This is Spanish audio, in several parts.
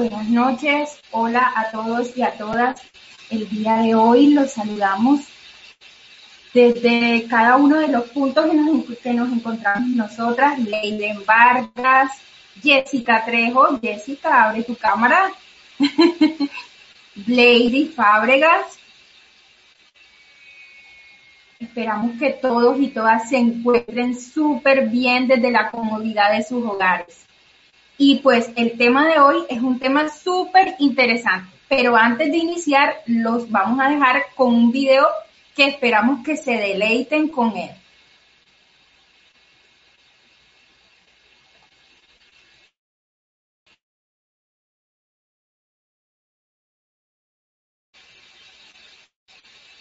Buenas noches, hola a todos y a todas. El día de hoy los saludamos desde cada uno de los puntos que nos, que nos encontramos nosotras, Leiden Vargas, Jessica Trejo, Jessica, abre tu cámara, Lady Fábregas. Esperamos que todos y todas se encuentren súper bien desde la comodidad de sus hogares. Y pues el tema de hoy es un tema súper interesante, pero antes de iniciar los vamos a dejar con un video que esperamos que se deleiten con él.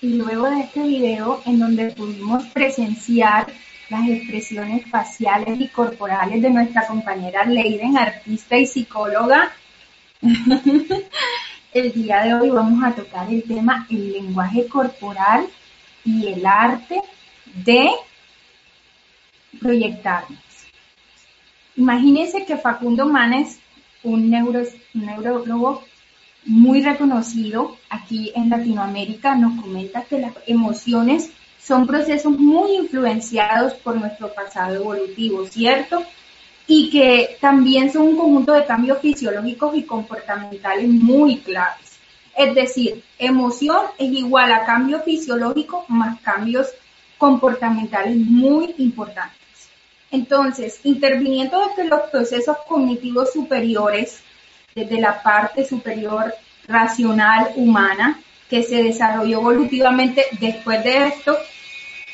Y luego de este video en donde pudimos presenciar las expresiones faciales y corporales de nuestra compañera Leiden, artista y psicóloga, el día de hoy vamos a tocar el tema el lenguaje corporal y el arte de proyectarnos. Imagínense que Facundo Manes, un, neuro, neurólogo muy reconocido aquí en Latinoamérica, nos comenta que las emociones son procesos muy influenciados por nuestro pasado evolutivo, ¿cierto? Y que también son un conjunto de cambios fisiológicos y comportamentales muy claves. Es decir, emoción es igual a cambio fisiológico más cambios comportamentales muy importantes. Entonces, interviniendo desde los procesos cognitivos superiores, desde la parte superior racional humana, que se desarrolló evolutivamente después de esto,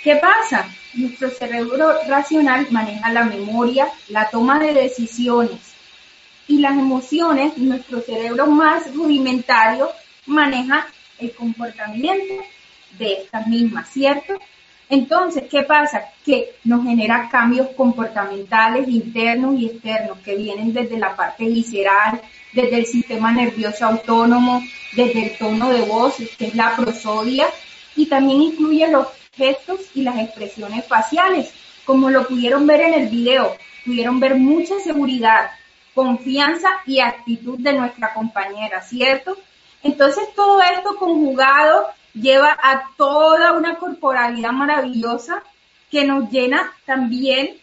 ¿qué pasa? Nuestro cerebro racional maneja la memoria, la toma de decisiones y las emociones, nuestro cerebro más rudimentario maneja el comportamiento de estas mismas, ¿cierto? Entonces, ¿qué pasa? Que nos genera cambios comportamentales internos y externos que vienen desde la parte visceral, desde el sistema nervioso autónomo, desde el tono de voz, que es la prosodia, y también incluye los gestos y las expresiones faciales. Como lo pudieron ver en el video, pudieron ver mucha seguridad, confianza y actitud de nuestra compañera, ¿cierto? Entonces todo esto conjugado lleva a toda una corporalidad maravillosa que nos llena también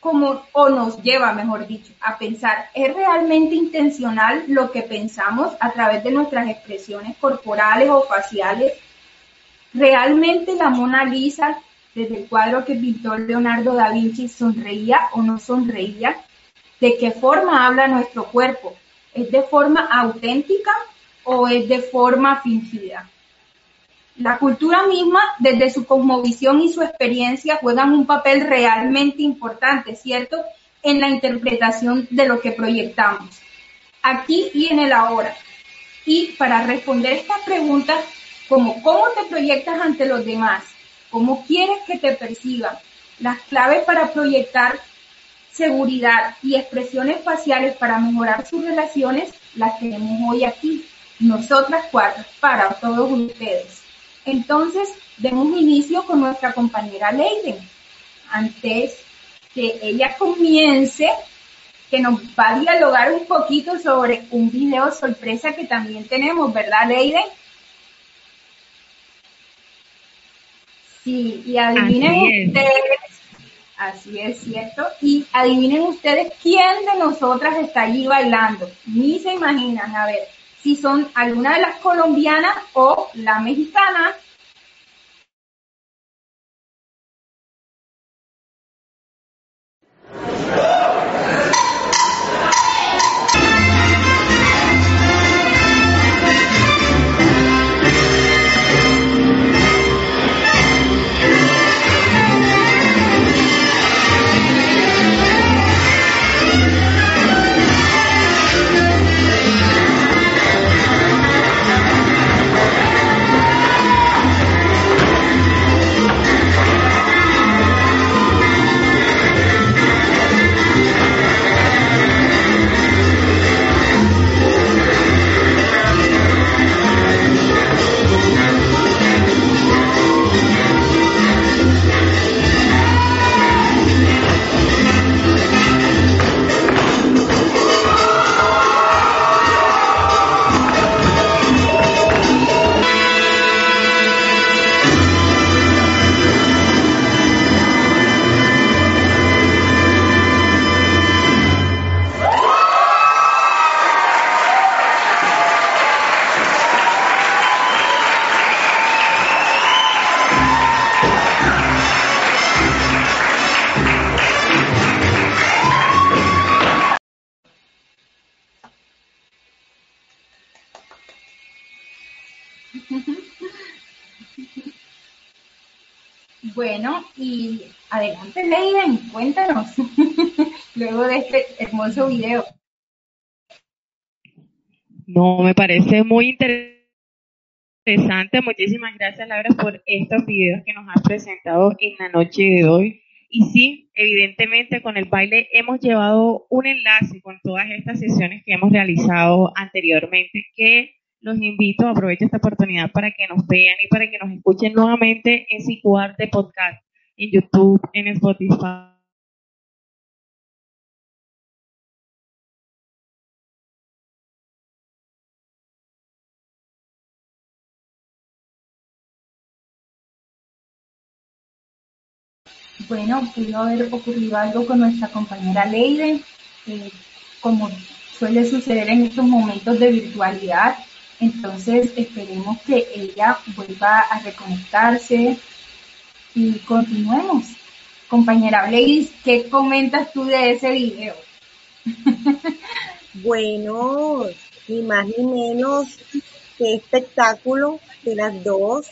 como, o nos lleva, mejor dicho, a pensar, ¿es realmente intencional lo que pensamos a través de nuestras expresiones corporales o faciales? ¿Realmente la Mona Lisa, desde el cuadro que pintó Leonardo da Vinci, sonreía o no sonreía? ¿De qué forma habla nuestro cuerpo? ¿Es de forma auténtica o es de forma fingida? La cultura misma, desde su cosmovisión y su experiencia, juegan un papel realmente importante, ¿cierto?, en la interpretación de lo que proyectamos, aquí y en el ahora. Y para responder estas preguntas, como cómo te proyectas ante los demás, cómo quieres que te perciban, las claves para proyectar seguridad y expresiones faciales para mejorar sus relaciones, las tenemos hoy aquí, nosotras cuatro, para todos ustedes. Entonces, demos inicio con nuestra compañera Leiden. Antes que ella comience, que nos va a dialogar un poquito sobre un video sorpresa que también tenemos, ¿verdad, Leiden? Y adivinen ustedes, así es cierto, y adivinen ustedes quién de nosotras está allí bailando. Ni se imaginan, a ver si son alguna de las colombianas o la mexicana. Video. No, me parece muy interesante. Muchísimas gracias, Laura, por estos videos que nos has presentado en la noche de hoy. Y sí, evidentemente con el baile hemos llevado un enlace con todas estas sesiones que hemos realizado anteriormente, que los invito, aprovecho esta oportunidad para que nos vean y para que nos escuchen nuevamente en de Podcast, en YouTube, en Spotify. Bueno, pudo haber ocurrido algo con nuestra compañera Leiden, eh, como suele suceder en estos momentos de virtualidad, entonces esperemos que ella vuelva a reconectarse y continuemos. Compañera Blaze, ¿qué comentas tú de ese video? bueno, ni más ni menos que espectáculo de las dos.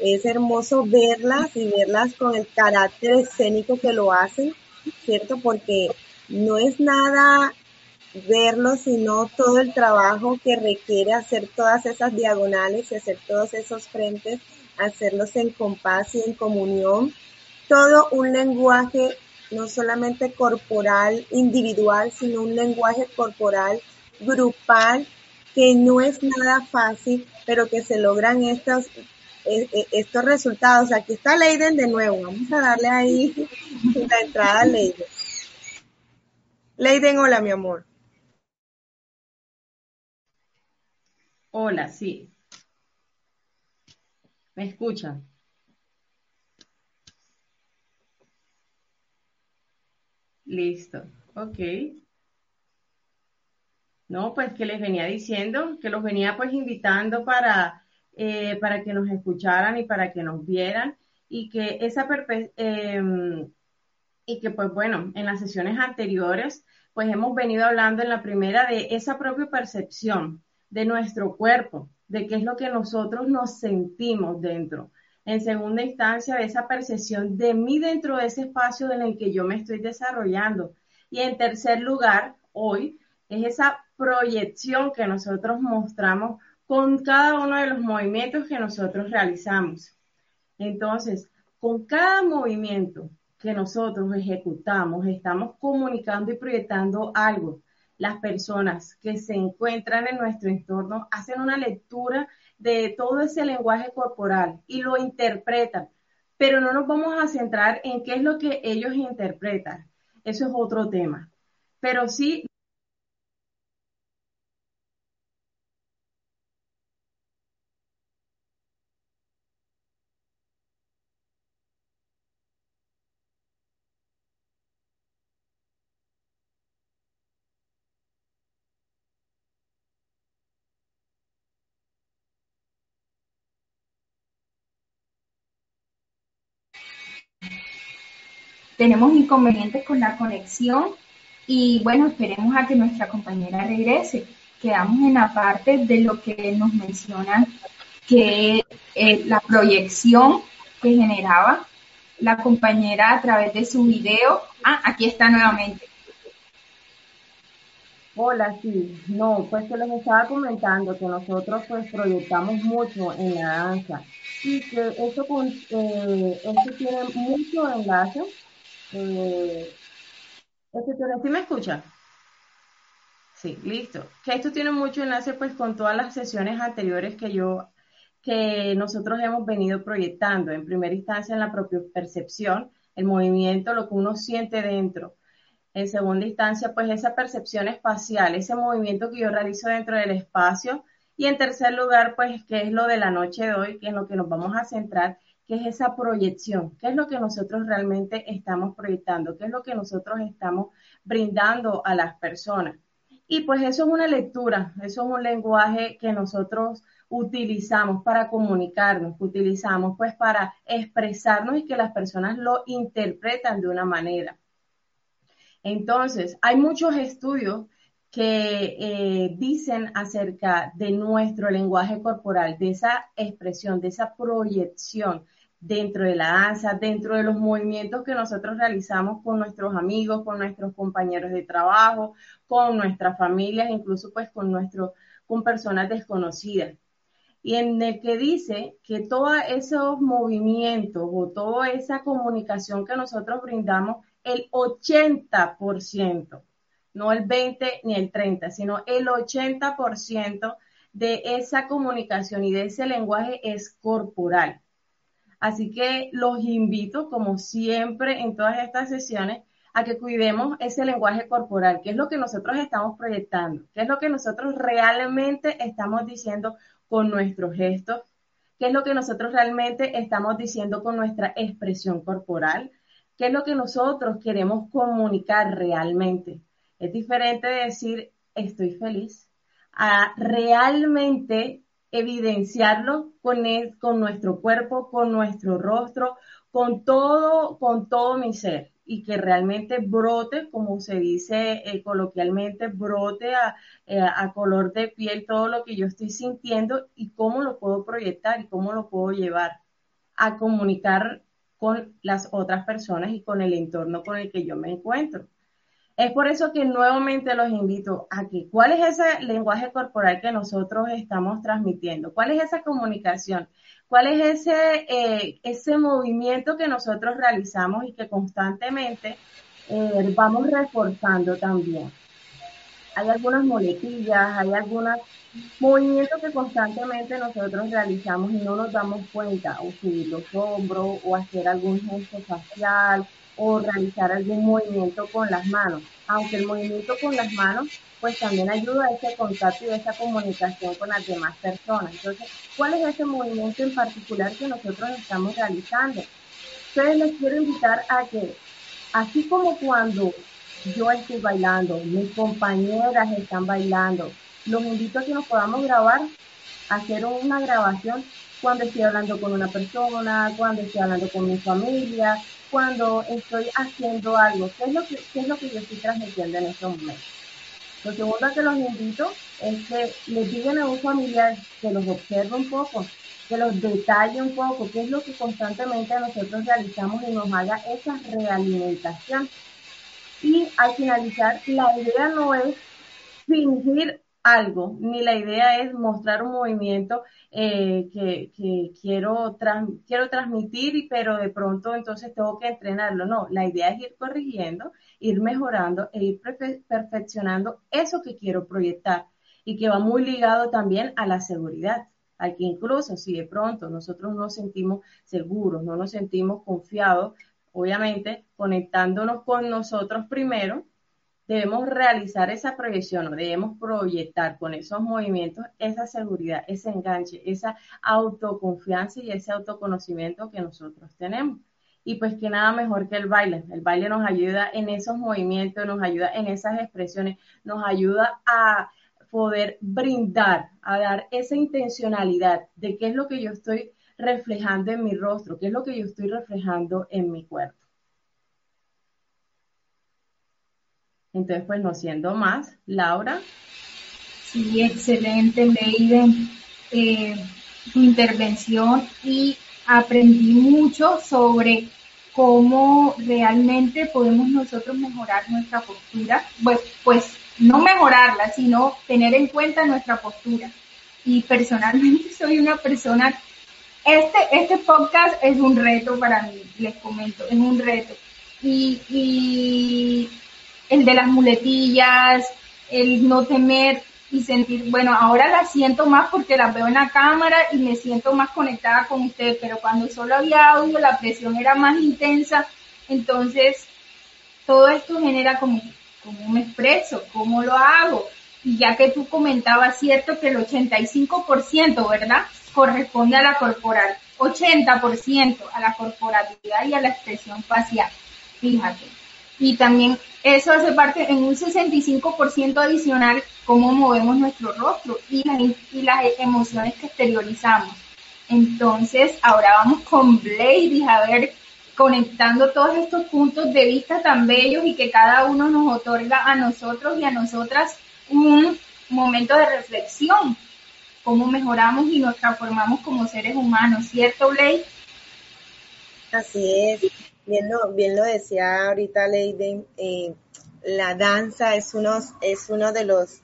Es hermoso verlas y verlas con el carácter escénico que lo hacen, ¿cierto? Porque no es nada verlo, sino todo el trabajo que requiere hacer todas esas diagonales y hacer todos esos frentes, hacerlos en compás y en comunión. Todo un lenguaje no solamente corporal, individual, sino un lenguaje corporal grupal que no es nada fácil, pero que se logran estos, estos resultados. Aquí está Leiden de nuevo. Vamos a darle ahí la entrada a Leiden. Leiden, hola, mi amor. Hola, sí. ¿Me escuchan? Listo. Ok. No, pues que les venía diciendo, que los venía pues invitando para, eh, para que nos escucharan y para que nos vieran y que esa em, y que pues bueno, en las sesiones anteriores pues hemos venido hablando en la primera de esa propia percepción de nuestro cuerpo, de qué es lo que nosotros nos sentimos dentro. En segunda instancia, de esa percepción de mí dentro de ese espacio en el que yo me estoy desarrollando. Y en tercer lugar, hoy, es esa proyección que nosotros mostramos con cada uno de los movimientos que nosotros realizamos. Entonces, con cada movimiento que nosotros ejecutamos, estamos comunicando y proyectando algo las personas que se encuentran en nuestro entorno hacen una lectura de todo ese lenguaje corporal y lo interpretan, pero no nos vamos a centrar en qué es lo que ellos interpretan. Eso es otro tema. Pero sí tenemos inconvenientes con la conexión y bueno, esperemos a que nuestra compañera regrese. Quedamos en la parte de lo que nos mencionan que eh, la proyección que generaba la compañera a través de su video. Ah, aquí está nuevamente. Hola, sí, no, pues que les estaba comentando que nosotros pues proyectamos mucho en la danza y que eso, con, eh, eso tiene mucho enlace eh, ¿Sí me? Sí, listo. Que esto tiene mucho enlace pues con todas las sesiones anteriores que yo, que nosotros hemos venido proyectando. En primera instancia en la propia percepción, el movimiento, lo que uno siente dentro. En segunda instancia, pues esa percepción espacial, ese movimiento que yo realizo dentro del espacio. Y en tercer lugar, pues, que es lo de la noche de hoy, que es lo que nos vamos a centrar, ¿Qué es esa proyección? ¿Qué es lo que nosotros realmente estamos proyectando? ¿Qué es lo que nosotros estamos brindando a las personas? Y pues eso es una lectura, eso es un lenguaje que nosotros utilizamos para comunicarnos, que utilizamos pues para expresarnos y que las personas lo interpretan de una manera. Entonces, hay muchos estudios que eh, dicen acerca de nuestro lenguaje corporal, de esa expresión, de esa proyección dentro de la danza, dentro de los movimientos que nosotros realizamos con nuestros amigos, con nuestros compañeros de trabajo, con nuestras familias, incluso pues con nuestro, con personas desconocidas. Y en el que dice que todos esos movimientos o toda esa comunicación que nosotros brindamos, el 80%, no el 20 ni el 30, sino el 80% de esa comunicación y de ese lenguaje es corporal. Así que los invito, como siempre en todas estas sesiones, a que cuidemos ese lenguaje corporal, que es lo que nosotros estamos proyectando, qué es lo que nosotros realmente estamos diciendo con nuestros gestos, qué es lo que nosotros realmente estamos diciendo con nuestra expresión corporal, qué es lo que nosotros queremos comunicar realmente. Es diferente de decir estoy feliz a realmente evidenciarlo con, con nuestro cuerpo, con nuestro rostro, con todo, con todo mi ser y que realmente brote, como se dice eh, coloquialmente, brote a, eh, a, color de piel todo lo que yo estoy sintiendo y cómo lo puedo proyectar y cómo lo puedo llevar a comunicar con las otras personas y con el entorno con el que yo me encuentro. Es por eso que nuevamente los invito a que, ¿cuál es ese lenguaje corporal que nosotros estamos transmitiendo? ¿Cuál es esa comunicación? ¿Cuál es ese, eh, ese movimiento que nosotros realizamos y que constantemente eh, vamos reforzando también? Hay algunas moletillas, hay algunos movimientos que constantemente nosotros realizamos y no nos damos cuenta, o subir los hombros, o hacer algún gesto facial, o realizar algún movimiento con las manos. Aunque el movimiento con las manos pues también ayuda a ese contacto y a esa comunicación con las demás personas. Entonces, ¿cuál es ese movimiento en particular que nosotros estamos realizando? Entonces les quiero invitar a que, así como cuando yo estoy bailando, mis compañeras están bailando, los invito a que nos podamos grabar, hacer una grabación cuando estoy hablando con una persona, cuando estoy hablando con mi familia, cuando estoy haciendo algo, ¿qué es lo que, es lo que yo estoy transmitiendo en este momento? Lo segundo que los invito es que les digan a un familiar que los observe un poco, que los detalle un poco, qué es lo que constantemente nosotros realizamos y nos haga esa realimentación. Y al finalizar, la idea no es fingir algo, ni la idea es mostrar un movimiento eh, que, quiero, quiero transmitir, pero de pronto entonces tengo que entrenarlo. No, la idea es ir corrigiendo, ir mejorando e ir perfeccionando eso que quiero proyectar y que va muy ligado también a la seguridad. Aquí incluso si de pronto nosotros no nos sentimos seguros, no nos sentimos confiados, obviamente conectándonos con nosotros primero, debemos realizar esa proyección, debemos proyectar con esos movimientos esa seguridad, ese enganche, esa autoconfianza y ese autoconocimiento que nosotros tenemos. Y pues que nada mejor que el baile. El baile nos ayuda en esos movimientos, nos ayuda en esas expresiones, nos ayuda a poder brindar, a dar esa intencionalidad de qué es lo que yo estoy reflejando en mi rostro, qué es lo que yo estoy reflejando en mi cuerpo. Entonces, pues no siendo más, Laura. Sí, excelente, Leiden, eh, tu intervención y aprendí mucho sobre cómo realmente podemos nosotros mejorar nuestra postura, pues, pues no mejorarla, sino tener en cuenta nuestra postura. Y personalmente soy una persona, este, este podcast es un reto para mí, les comento, es un reto. Y, y el de las muletillas, el no temer y sentir, bueno, ahora las siento más porque las veo en la cámara y me siento más conectada con ustedes, pero cuando solo había audio la presión era más intensa, entonces todo esto genera como, como me expreso, cómo lo hago. Y ya que tú comentabas, cierto que el 85%, ¿verdad? Corresponde a la corporal, 80% a la corporalidad y a la expresión facial. Fíjate. Y también eso hace parte en un 65% adicional cómo movemos nuestro rostro y las, y las emociones que exteriorizamos. Entonces, ahora vamos con Blade a ver, conectando todos estos puntos de vista tan bellos y que cada uno nos otorga a nosotros y a nosotras un momento de reflexión, cómo mejoramos y nos transformamos como seres humanos, ¿cierto, Ley? Así es, bien lo, decía ahorita Leiden, eh, la danza es uno, es uno de los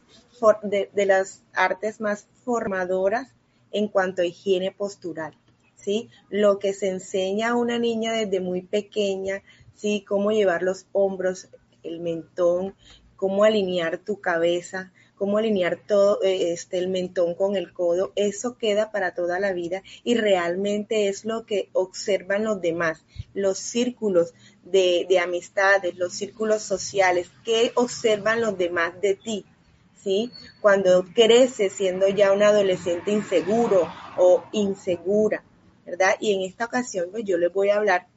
de, de, las artes más formadoras en cuanto a higiene postural, ¿sí? Lo que se enseña a una niña desde muy pequeña, ¿sí? Cómo llevar los hombros, el mentón, cómo alinear tu cabeza, cómo alinear todo eh, este el mentón con el codo, eso queda para toda la vida y realmente es lo que observan los demás, los círculos de, de amistades, los círculos sociales, que observan los demás de ti, ¿sí? Cuando creces siendo ya un adolescente inseguro o insegura, ¿verdad? Y en esta ocasión pues yo les voy a hablar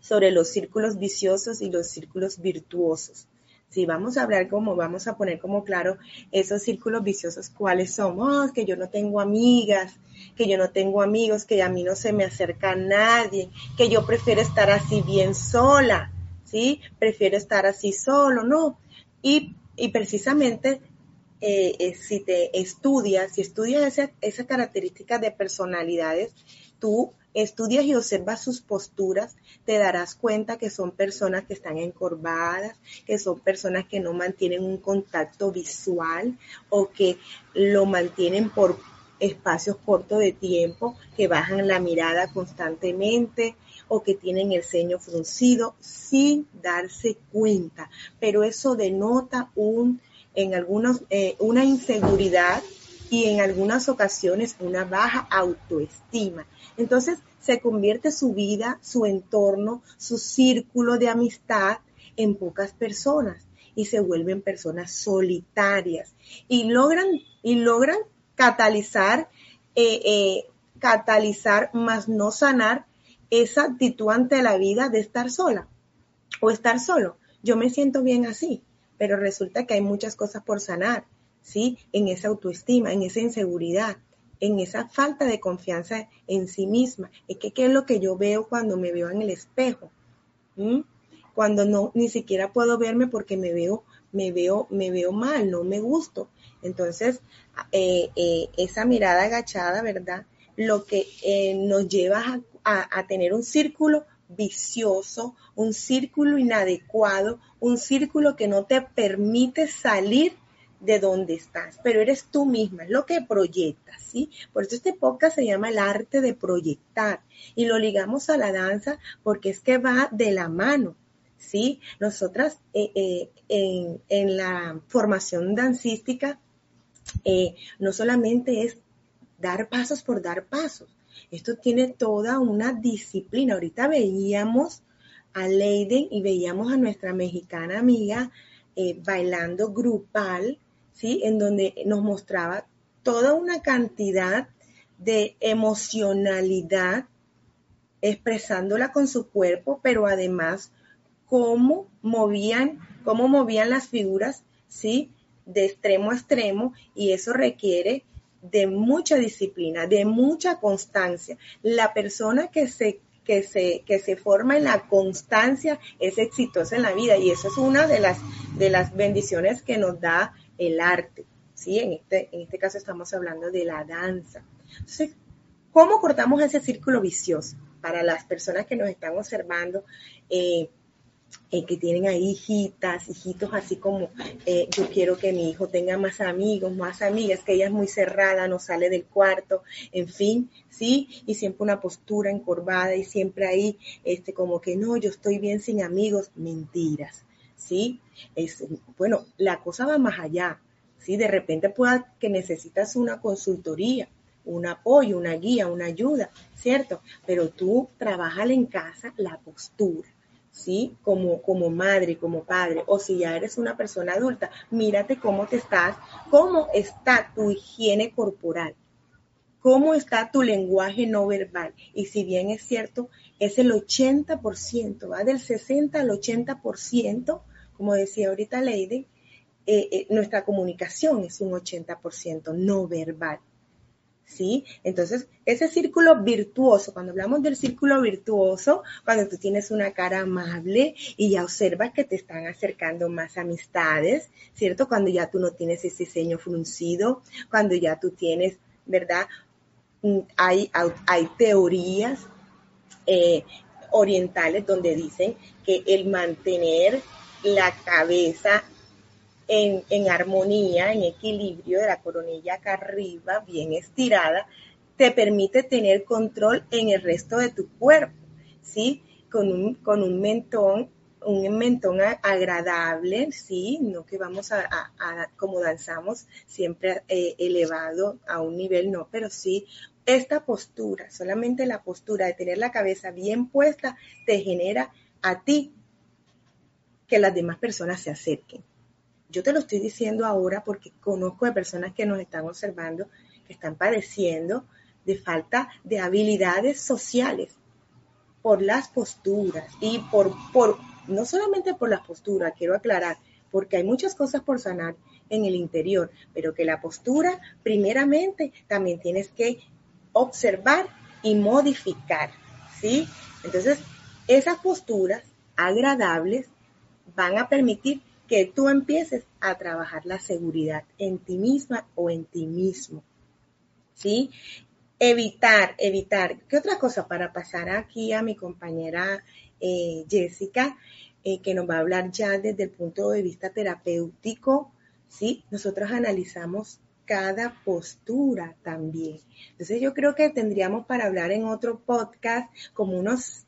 sobre los círculos viciosos y los círculos virtuosos. Si vamos a hablar como, vamos a poner como claro esos círculos viciosos, cuáles somos, que yo no tengo amigas, que yo no tengo amigos, que a mí no se me acerca nadie, que yo prefiero estar así bien sola, ¿sí? Prefiero estar así solo, ¿no? Y, y precisamente eh, eh, si te estudias, si estudias esa, esa característica de personalidades, tú estudias y observas sus posturas, te darás cuenta que son personas que están encorvadas, que son personas que no mantienen un contacto visual o que lo mantienen por espacios cortos de tiempo, que bajan la mirada constantemente o que tienen el ceño fruncido sin darse cuenta. Pero eso denota un, en algunos, eh, una inseguridad y en algunas ocasiones una baja autoestima. Entonces se convierte su vida, su entorno, su círculo de amistad en pocas personas y se vuelven personas solitarias y logran, y logran catalizar, eh, eh, catalizar, más no sanar esa actitud ante la vida de estar sola o estar solo. Yo me siento bien así, pero resulta que hay muchas cosas por sanar ¿sí? En esa autoestima, en esa inseguridad, en esa falta de confianza en sí misma. Es que qué es lo que yo veo cuando me veo en el espejo. Cuando no, ni siquiera puedo verme porque me veo, me veo, me veo mal, no me gusto. Entonces, eh, eh, esa mirada agachada, ¿verdad? Lo que eh, nos lleva a tener un círculo vicioso, un círculo inadecuado, un círculo que no te permite salir de dónde estás, pero eres tú misma, es lo que proyectas, ¿sí? Por eso este podcast se llama el arte de proyectar y lo ligamos a la danza porque es que va de la mano, ¿sí? Nosotras eh, eh, en, la formación dancística eh, no solamente es dar pasos por dar pasos, esto tiene toda una disciplina. Ahorita veíamos a Leiden y veíamos a nuestra mexicana amiga bailando grupal, ¿sí? En donde nos mostraba toda una cantidad de emocionalidad expresándola con su cuerpo, pero además cómo movían, cómo movían las figuras, ¿sí? De extremo a extremo y eso requiere de mucha disciplina, de mucha constancia. La persona que se que se, que se forma en la constancia es exitosa en la vida y eso es una de las, de las bendiciones que nos da el arte, ¿sí? En este, en este caso estamos hablando de la danza. Entonces, ¿cómo cortamos ese círculo vicioso? Para las personas que nos están observando, eh, eh, que tienen ahí hijitas, hijitos así como eh, yo quiero que mi hijo tenga más amigos, más amigas, que ella es muy cerrada, no sale del cuarto, en fin, sí, y siempre una postura encorvada y siempre ahí, este, como que no, yo estoy bien sin amigos, mentiras. ¿Sí? Es, bueno, la cosa va más allá, ¿sí? De repente pueda que necesitas una consultoría, un apoyo, una guía, una ayuda, ¿cierto? Pero tú trabajas en casa la postura, ¿sí? Como, como madre, como padre, o si ya eres una persona adulta, mírate cómo te estás, cómo está tu higiene corporal, cómo está tu lenguaje no verbal. Y si bien es cierto, es el 80%, va del 60 al 80% como decía ahorita Lady, eh, eh, nuestra comunicación es un 80% no verbal. ¿sí? Entonces, ese círculo virtuoso, cuando hablamos del círculo virtuoso, cuando tú tienes una cara amable y ya observas que te están acercando más amistades, ¿cierto? Cuando ya tú no tienes ese ceño fruncido, cuando ya tú tienes, ¿verdad? Mm, hay, hay teorías eh, orientales donde dicen que el mantener la cabeza en, armonía, en equilibrio de la coronilla acá arriba, bien estirada, te permite tener control en el resto de tu cuerpo, ¿sí? Con un, con un mentón, un mentón agradable, ¿sí? No que vamos a, como danzamos, siempre eh, elevado a un nivel, no, pero sí esta postura, solamente la postura de tener la cabeza bien puesta, te genera a ti que las demás personas se acerquen. Yo te lo estoy diciendo ahora porque conozco de personas que nos están observando, que están padeciendo de falta de habilidades sociales por las posturas y por, por, no solamente por las posturas, quiero aclarar, porque hay muchas cosas por sanar en el interior, pero que la postura, primeramente, también tienes que observar y modificar, ¿sí? Entonces, esas posturas agradables van a permitir que tú empieces a trabajar la seguridad en ti misma o en ti mismo. ¿Sí? Evitar, evitar. ¿Qué otra cosa para pasar aquí a mi compañera eh, Jessica, eh, que nos va a hablar ya desde el punto de vista terapéutico? ¿Sí? Nosotros analizamos cada postura también. Entonces yo creo que tendríamos para hablar en otro podcast como unos,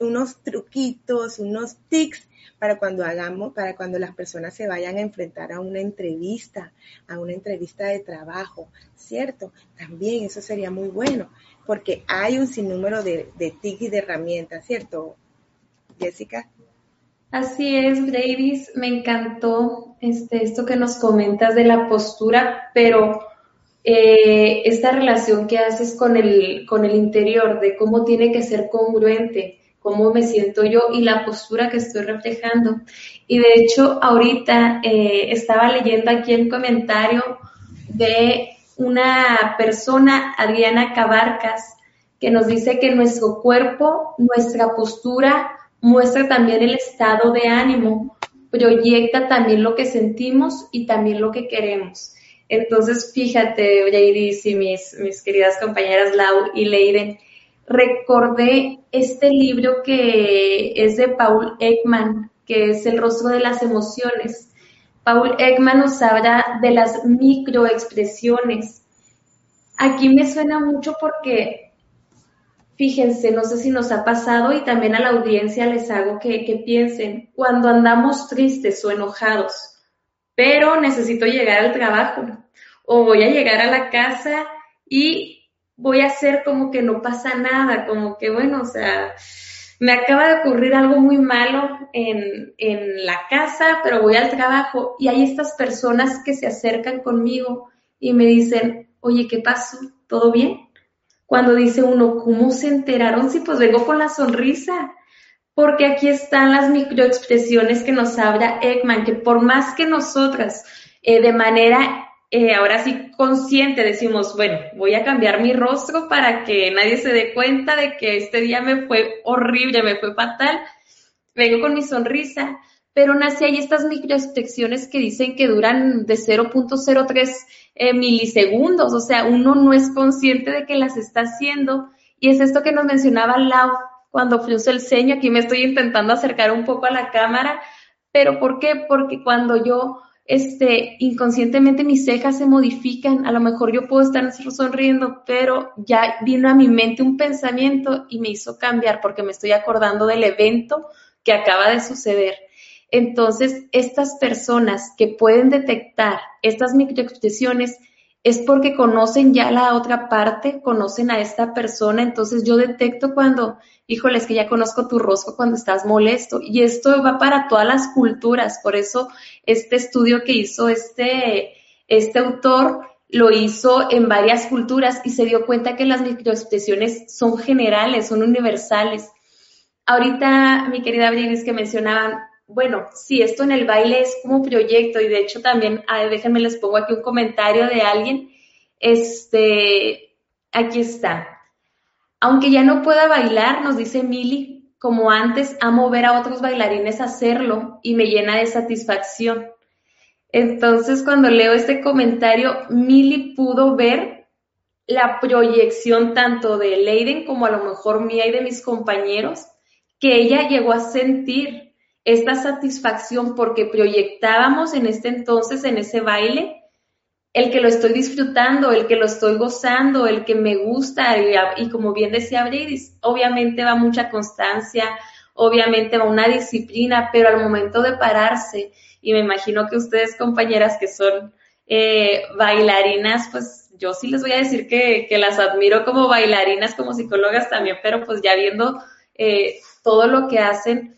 unos truquitos, unos tics para cuando hagamos, para cuando las personas se vayan a enfrentar a una entrevista, a una entrevista de trabajo, ¿cierto? También eso sería muy bueno, porque hay un sinnúmero de, de TIC y de herramientas, ¿cierto, Jessica? Así es, Davis, me encantó este, esto que nos comentas de la postura, pero eh, esta relación que haces con el, con el interior, de cómo tiene que ser congruente cómo me siento yo y la postura que estoy reflejando. Y de hecho, ahorita eh, estaba leyendo aquí el comentario de una persona, Adriana Cabarcas, que nos dice que nuestro cuerpo, nuestra postura, muestra también el estado de ánimo, proyecta también lo que sentimos y también lo que queremos. Entonces, fíjate, Jadis y mis, mis queridas compañeras Lau y Leiden, recordé este libro que es de Paul Ekman, que es El rostro de las emociones. Paul Ekman nos habla de las microexpresiones. Aquí me suena mucho porque, fíjense, no sé si nos ha pasado y también a la audiencia les hago que, que piensen, cuando andamos tristes o enojados, pero necesito llegar al trabajo o voy a llegar a la casa y voy a hacer como que no pasa nada, como que bueno, o sea, me acaba de ocurrir algo muy malo en, en la casa, pero voy al trabajo y hay estas personas que se acercan conmigo y me dicen, oye, ¿qué pasó? ¿Todo bien? Cuando dice uno, ¿cómo se enteraron? Sí, pues vengo con la sonrisa. Porque aquí están las microexpresiones que nos habla Ekman, que por más que nosotras eh, de manera eh, ahora sí consciente decimos, bueno, voy a cambiar mi rostro para que nadie se dé cuenta de que este día me fue horrible, me fue fatal, vengo con mi sonrisa, pero nace ahí estas microexpresiones que dicen que duran de 0.03 eh, milisegundos, o sea, uno no es consciente de que las está haciendo, y es esto que nos mencionaba Lau cuando frunce el ceño, aquí me estoy intentando acercar un poco a la cámara, pero ¿por qué? Porque cuando yo este, inconscientemente mis cejas se modifican, a lo mejor yo puedo estar sonriendo, pero ya vino a mi mente un pensamiento y me hizo cambiar porque me estoy acordando del evento que acaba de suceder. Entonces, estas personas que pueden detectar estas microexpresiones es porque conocen ya la otra parte, conocen a esta persona, entonces yo detecto cuando, híjole, es que ya conozco tu rostro cuando estás molesto. Y esto va para todas las culturas, por eso este estudio que hizo este, este autor lo hizo en varias culturas y se dio cuenta que las microexpresiones son generales, son universales. Ahorita, mi querida es que mencionaban, bueno, sí, esto en el baile es como proyecto y de hecho también, déjenme les pongo aquí un comentario de alguien Este, aquí está. Aunque ya no pueda bailar, nos dice Mili, como antes, amo ver a otros bailarines hacerlo y me llena de satisfacción. Entonces, cuando leo este comentario, Mili pudo ver la proyección tanto de Leiden como a lo mejor mía y de mis compañeros, que ella llegó a sentir esta satisfacción porque proyectábamos en este entonces, en ese baile, el que lo estoy disfrutando, el que lo estoy gozando, el que me gusta, y, como bien decía Bridis, obviamente va mucha constancia, obviamente va una disciplina, pero al momento de pararse, y me imagino que ustedes compañeras que son eh, bailarinas, pues yo sí les voy a decir que, las admiro como bailarinas, como psicólogas también, pero pues ya viendo eh, todo lo que hacen,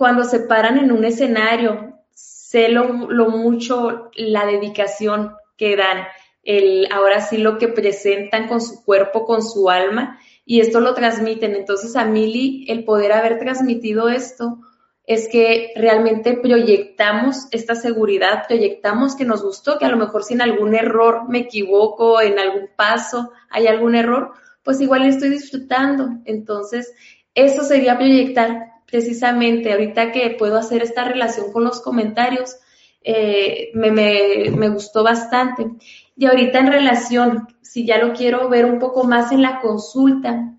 cuando se paran en un escenario, sé lo, mucho la dedicación que dan, el, ahora sí lo que presentan con su cuerpo, con su alma, y esto lo transmiten. Entonces a Mili, el poder haber transmitido esto, es que realmente proyectamos esta seguridad, proyectamos que nos gustó, que a lo mejor si en algún error me equivoco, en algún paso hay algún error, pues igual estoy disfrutando. Entonces, eso sería proyectar precisamente ahorita que puedo hacer esta relación con los comentarios, eh, me, me, gustó bastante. Y ahorita en relación, si ya lo quiero ver un poco más en la consulta,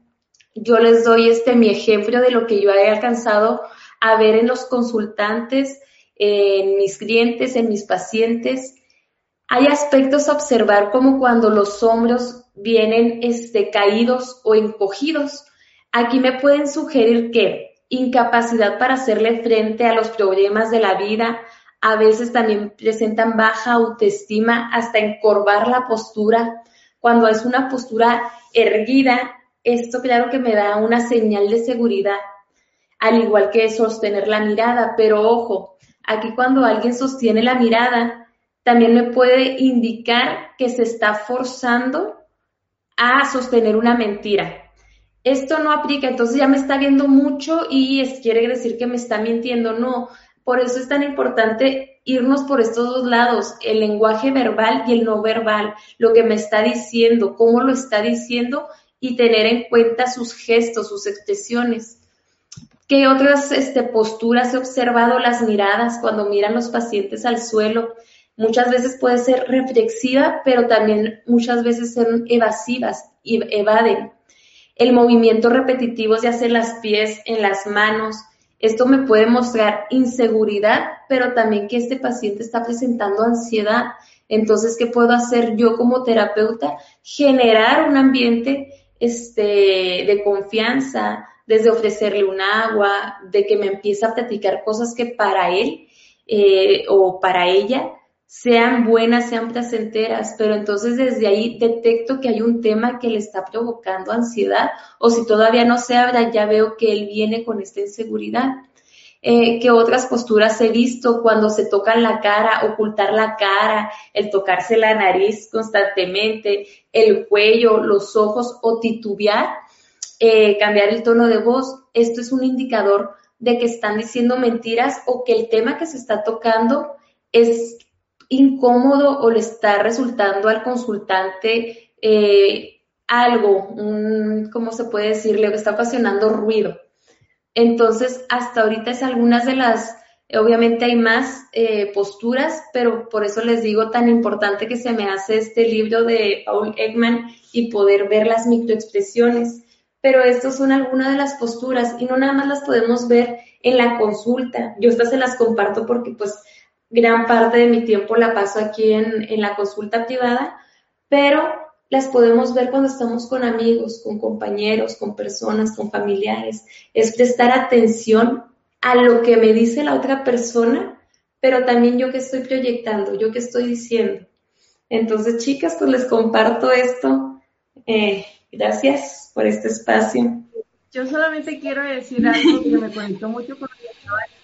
yo les doy este mi ejemplo de lo que yo he alcanzado a ver en los consultantes, en mis clientes, en mis pacientes. Hay aspectos a observar como cuando los hombros vienen este, caídos o encogidos. Aquí me pueden sugerir que incapacidad para hacerle frente a los problemas de la vida, a veces también presentan baja autoestima hasta encorvar la postura. Cuando es una postura erguida, esto claro que me da una señal de seguridad al igual que sostener la mirada, pero ojo, aquí cuando alguien sostiene la mirada, también me puede indicar que se está forzando a sostener una mentira. Esto no aplica, entonces ya me está viendo mucho y es, quiere decir que me está mintiendo. No, por eso es tan importante irnos por estos dos lados, el lenguaje verbal y el no verbal, lo que me está diciendo, cómo lo está diciendo y tener en cuenta sus gestos, sus expresiones. ¿Qué otras este, posturas he observado? Las miradas cuando miran los pacientes al suelo. Muchas veces puede ser reflexiva, pero también muchas veces son evasivas y evaden. El movimiento repetitivo se hace en las pies, en las manos. Esto me puede mostrar inseguridad, pero también que este paciente está presentando ansiedad. Entonces, ¿qué puedo hacer yo como terapeuta? Generar un ambiente este, de confianza, desde ofrecerle un agua, de que me empiece a platicar cosas que para él eh, o para ella sean buenas, sean placenteras, pero entonces desde ahí detecto que hay un tema que le está provocando ansiedad o si todavía no se habla, ya veo que él viene con esta inseguridad. Eh, que otras posturas he visto cuando se tocan la cara, ocultar la cara, el tocarse la nariz constantemente, el cuello, los ojos o titubear, eh, cambiar el tono de voz. Esto es un indicador de que están diciendo mentiras o que el tema que se está tocando es incómodo o le está resultando al consultante eh, algo, un, ¿cómo se puede decir? Le está ocasionando ruido. Entonces, hasta ahorita es algunas de las, obviamente hay más eh, posturas, pero por eso les digo tan importante que se me hace este libro de Paul Ekman y poder ver las microexpresiones pero estas son algunas de las posturas y no nada más las podemos ver en la consulta. Yo estas se las comparto porque pues gran parte de mi tiempo la paso aquí en, en la consulta privada, pero las podemos ver cuando estamos con amigos, con compañeros, con personas, con familiares. Es prestar atención a lo que me dice la otra persona, pero también yo que estoy proyectando, yo que estoy diciendo. Entonces, chicas, pues les comparto esto. Eh, Gracias por este espacio. Yo solamente quiero decir algo que me conectó mucho con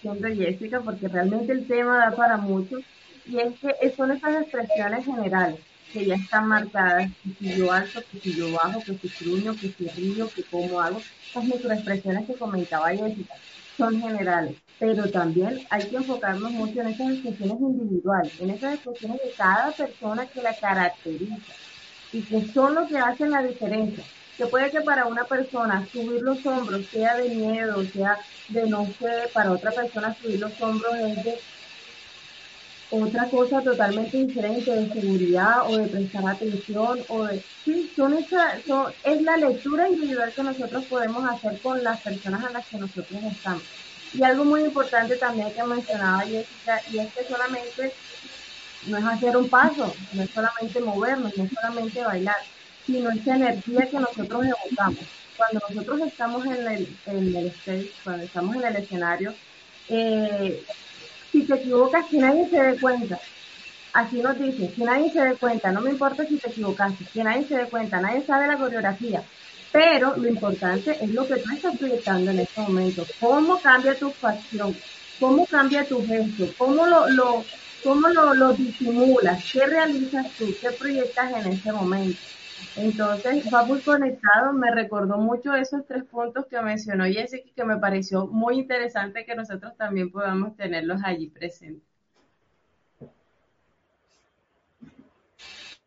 diciendo Jessica, porque realmente el tema da para mucho, y es que son esas expresiones generales que ya están marcadas, que si yo alto, que si yo bajo, que si truño, que si río, que cómo hago, esas microexpresiones que comentaba Jessica son generales, pero también hay que enfocarnos mucho en esas expresiones individuales, en esas expresiones de cada persona que la caracteriza y que son los que hacen la diferencia. Que puede que para una persona subir los hombros sea de miedo, sea de no sé, para otra persona subir los hombros es de otra cosa totalmente diferente de seguridad o de prestar atención o de sí son esa son, es la lectura individual que nosotros podemos hacer con las personas a las que nosotros estamos. Y algo muy importante también que mencionaba Jessica y es que solamente no es hacer un paso no es solamente movernos no es solamente bailar sino esa energía que nosotros evocamos cuando nosotros estamos en el, en el stage cuando estamos en el escenario eh, si te equivocas, que nadie se dé cuenta. Así nos dice, que nadie se dé cuenta, no me importa si te equivocaste, que nadie se dé cuenta, nadie sabe la coreografía. Pero lo importante es lo que tú estás proyectando en este momento. ¿Cómo cambia tu facción? ¿Cómo cambia tu gesto? ¿Cómo lo, lo, cómo lo, lo disimulas? ¿Qué realizas tú? ¿Qué proyectas en ese momento? Entonces, va muy conectado, me recordó mucho esos tres puntos que mencionó Jessica, que me pareció muy interesante que nosotros también podamos tenerlos allí presentes.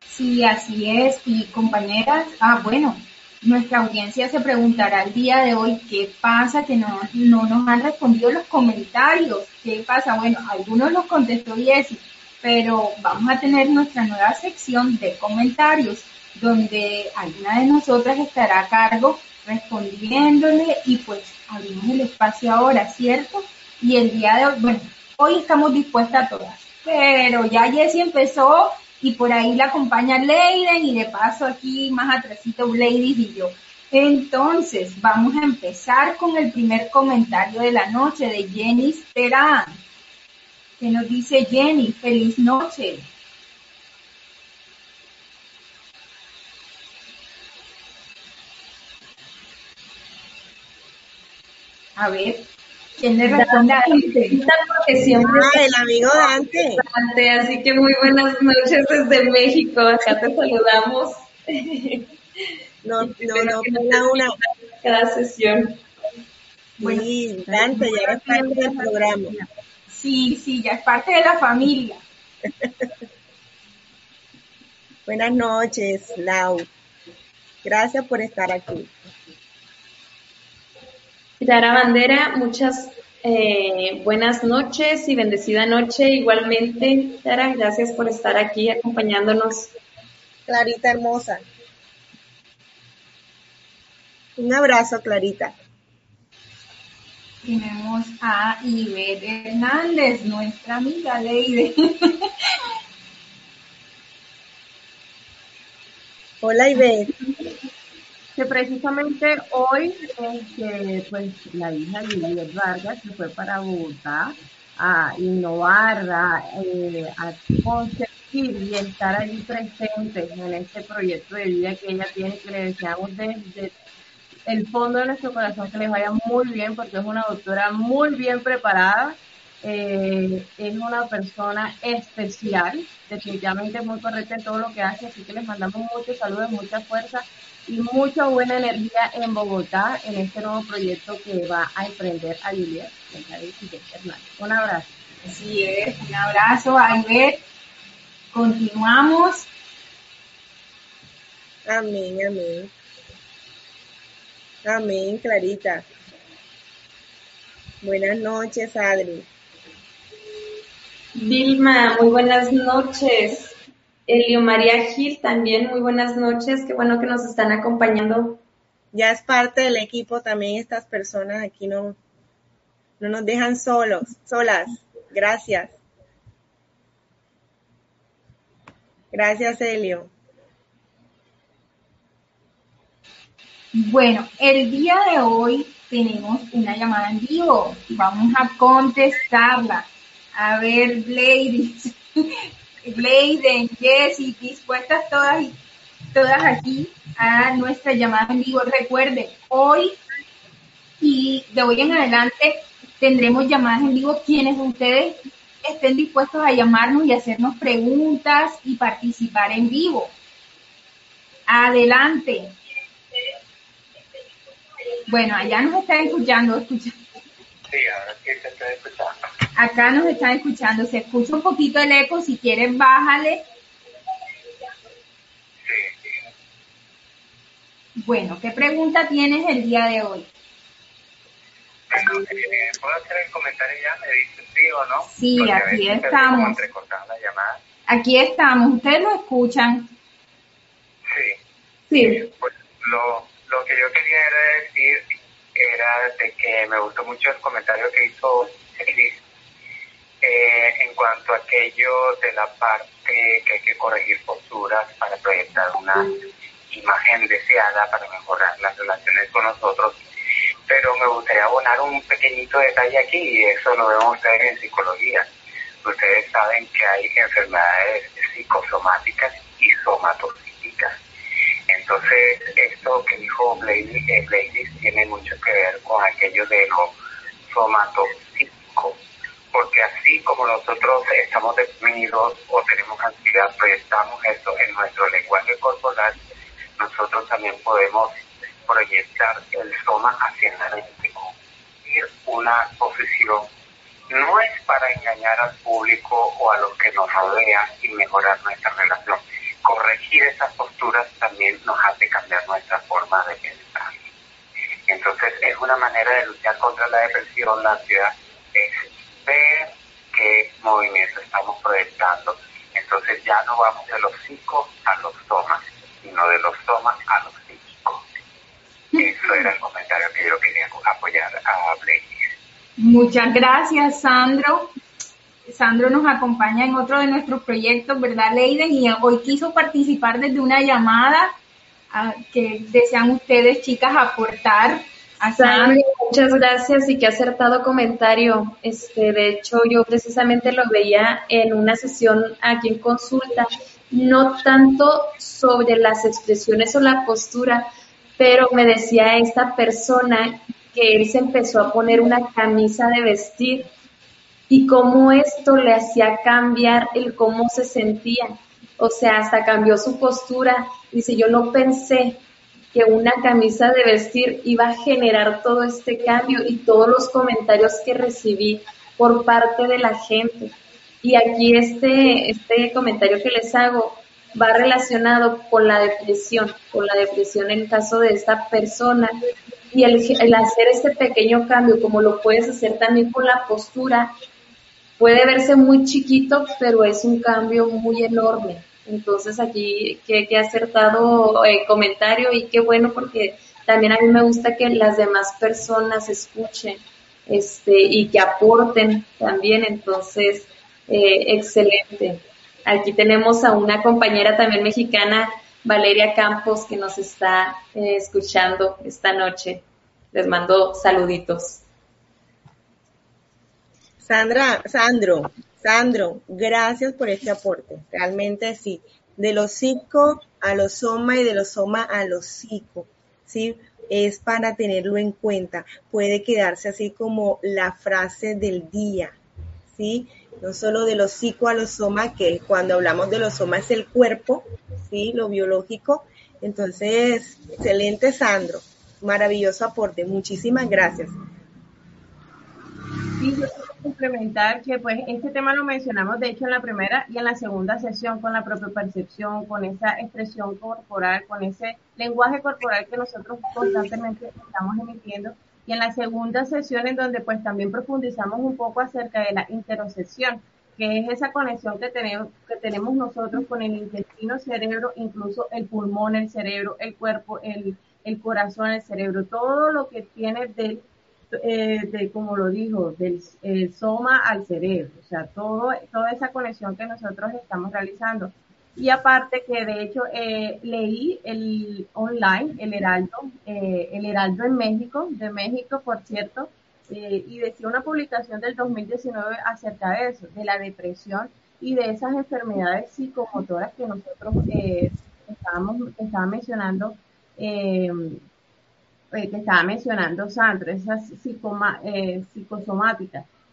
Sí, así es. Y compañeras, ah, bueno, nuestra audiencia se preguntará el día de hoy qué pasa, que no, no nos han respondido los comentarios. ¿Qué pasa? Bueno, algunos los contestó Jessica, pero vamos a tener nuestra nueva sección de comentarios donde alguna de nosotras estará a cargo respondiéndole y pues abrimos el espacio ahora, ¿cierto? Y el día de hoy, bueno, hoy estamos dispuestas a todas, pero ya Jessie empezó y por ahí la acompaña Leiden y de paso aquí más atrásito Ladies y yo. Entonces, vamos a empezar con el primer comentario de la noche de Jenny Terán, que nos dice Jenny, feliz noche. A ver, ¿quién le responde a Porque siempre ah, el amigo Dante. Dante. Así que muy buenas noches desde México. Acá te saludamos. No, no, no, una, una. Cada sesión. Sí, Dante, ya es parte del programa. Sí, sí, ya es parte de la familia. Buenas noches, Lau. Gracias por estar aquí. Clara Bandera, muchas eh, buenas noches y bendecida noche igualmente. Clara, gracias por estar aquí acompañándonos. Clarita hermosa. Un abrazo, Clarita. Tenemos a Ivette Hernández, nuestra amiga Leide. Hola, Ivette que precisamente hoy este, pues la hija de Juliet Vargas se fue para Bogotá a innovar, a, eh, a conseguir y estar ahí presente en este proyecto de vida que ella tiene, que le deseamos desde el fondo de nuestro corazón que les vaya muy bien, porque es una doctora muy bien preparada, eh, es una persona especial, definitivamente muy correcta en todo lo que hace, así que les mandamos muchos saludos, mucha fuerza y mucha buena energía en Bogotá en este nuevo proyecto que va a emprender a Juliet Un abrazo. Así es, un abrazo a Continuamos. Amén, amén. Amén, Clarita. Buenas noches, Adri. Vilma, muy buenas noches. Elio María Gil también, muy buenas noches, qué bueno que nos están acompañando. Ya es parte del equipo también estas personas aquí no, no nos dejan solos, solas. Gracias. Gracias, Elio. Bueno, el día de hoy tenemos una llamada en vivo. Vamos a contestarla. A ver, ladies, Leiden, Jessy, dispuestas todas, todas aquí a nuestra llamada en vivo. Recuerden, hoy y de hoy en adelante tendremos llamadas en vivo quienes ustedes estén dispuestos a llamarnos y hacernos preguntas y participar en vivo. Adelante. Bueno, allá nos están escuchando, escuchando. Acá nos están escuchando, se escucha un poquito el eco, si quieren bájale. Bueno, ¿qué pregunta tienes el día de hoy? Bueno, eh, ¿puedo hacer el comentario ya? ¿Me dice sí o no? Sí, Porque aquí estamos. la. Aquí estamos, ¿ustedes lo escuchan? Sí. Sí. Pues lo, lo que yo quería era decir era de que me gustó mucho el comentario que hizo Cris eh, en cuanto a aquello de la parte que hay que corregir posturas para proyectar una imagen deseada para mejorar las relaciones con nosotros. Pero me gustaría abonar un pequeñito detalle aquí y eso lo vemos ustedes en psicología. Ustedes saben que hay enfermedades psicosomáticas y somatopsíquicas. Entonces, esto que dijo Blady, eh, tiene mucho que ver con aquello de lo somatopsíquico, porque así como nosotros estamos deprimidos o tenemos ansiedad, proyectamos eso en nuestro lenguaje corporal, nosotros también podemos proyectar el soma hacia la mente, una posición. No es para engañar al público o a los que nos rodean y mejorar nuestra relación. Corregir esas posturas también nos hace cambiar nuestra forma de pensar. Entonces es una manera de luchar contra la depresión, la ansiedad, es ver qué movimiento estamos proyectando. Entonces ya no vamos de los psicos a los somas, sino de los somas a los psíquicos. Eso era el comentario que yo quería apoyar a Blake. Muchas gracias, Sandro. Sandro nos acompaña en otro de nuestros proyectos, ¿verdad, Leiden? Y hoy quiso participar desde una llamada ah, que desean ustedes, chicas, aportar a Sandro, Sandro. muchas gracias y qué acertado comentario. Este, de hecho, yo precisamente lo veía en una sesión aquí en consulta, no tanto sobre las expresiones o la postura, pero me decía esta persona que él se empezó a poner una camisa de vestir y cómo esto le hacía cambiar el cómo se sentía. O sea, hasta cambió su postura. Dice, yo no pensé que una camisa de vestir iba a generar todo este cambio y todos los comentarios que recibí por parte de la gente. Y aquí este, este comentario que les hago va relacionado con la depresión, con la depresión en caso de esta persona. Y el, el hacer este pequeño cambio, como lo puedes hacer también con la postura, puede verse muy chiquito, pero es un cambio muy enorme. Entonces aquí, qué, acertado eh, comentario y qué bueno porque también a mí me gusta que las demás personas escuchen este, y que aporten también. Entonces, eh, excelente. Aquí tenemos a una compañera también mexicana, Valeria Campos, que nos está eh, escuchando esta noche. Les mando saluditos. Sandra, Sandro, Sandro, gracias por este aporte. Realmente sí. De los psico a los soma y de los soma a los psico. Sí, es para tenerlo en cuenta. Puede quedarse así como la frase del día. Sí, no solo de los psico a los soma, que cuando hablamos de los soma es el cuerpo, sí, lo biológico. Entonces, excelente, Sandro. Maravilloso aporte. Muchísimas gracias. Sí, yo complementar que pues este tema lo mencionamos de hecho en la primera y en la segunda sesión con la propia percepción, con esa expresión corporal, con ese lenguaje corporal que nosotros constantemente estamos emitiendo. Y en la segunda sesión en donde pues también profundizamos un poco acerca de la interocepción, que es esa conexión que tenemos, que tenemos nosotros con el intestino, cerebro, incluso el pulmón, el cerebro, el cuerpo, el, el corazón, el cerebro, todo lo que tiene del eh, de, como lo dijo, del soma al cerebro, o sea, todo, toda esa conexión que nosotros estamos realizando. Y aparte que de hecho eh, leí el online, el Heraldo, eh, el Heraldo en México, de México, por cierto, eh, y decía una publicación del 2019 acerca de eso, de la depresión y de esas enfermedades psicomotoras que nosotros estábamos, estaba mencionando eh, que estaba mencionando Sandra, esas eh,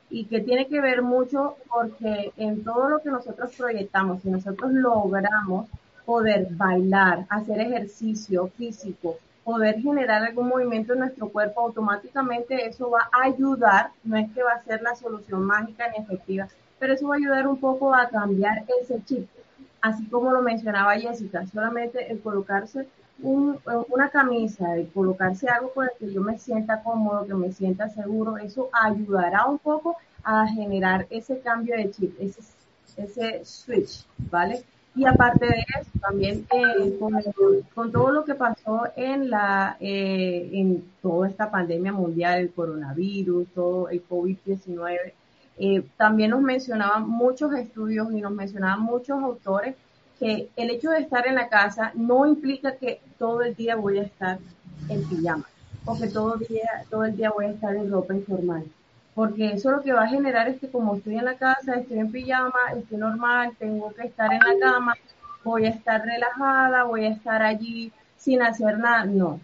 y que tiene que ver mucho porque en todo lo que nosotros proyectamos, si nosotros logramos poder bailar, hacer ejercicio físico, poder generar algún movimiento en nuestro cuerpo, automáticamente eso va a ayudar, no es que va a ser la solución mágica ni efectiva, pero eso va a ayudar un poco a cambiar ese chip, así como lo mencionaba Jessica, solamente el colocarse una camisa, de colocarse algo con el que yo me sienta cómodo, que me sienta seguro, eso ayudará un poco a generar ese cambio de chip, ese, ese switch, ¿vale? Y aparte de eso, también eh, con, todo lo que pasó en la eh, en toda esta pandemia mundial, el coronavirus, todo el COVID-19, eh, también nos mencionaban muchos estudios y nos mencionaban muchos autores que el hecho de estar en la casa no implica que todo el día voy a estar en pijama o que todo, día, todo el día voy a estar en ropa informal. Porque eso lo que va a generar es que como estoy en la casa, estoy en pijama, estoy normal, tengo que estar en la cama, voy a estar relajada, voy a estar allí sin hacer nada. No,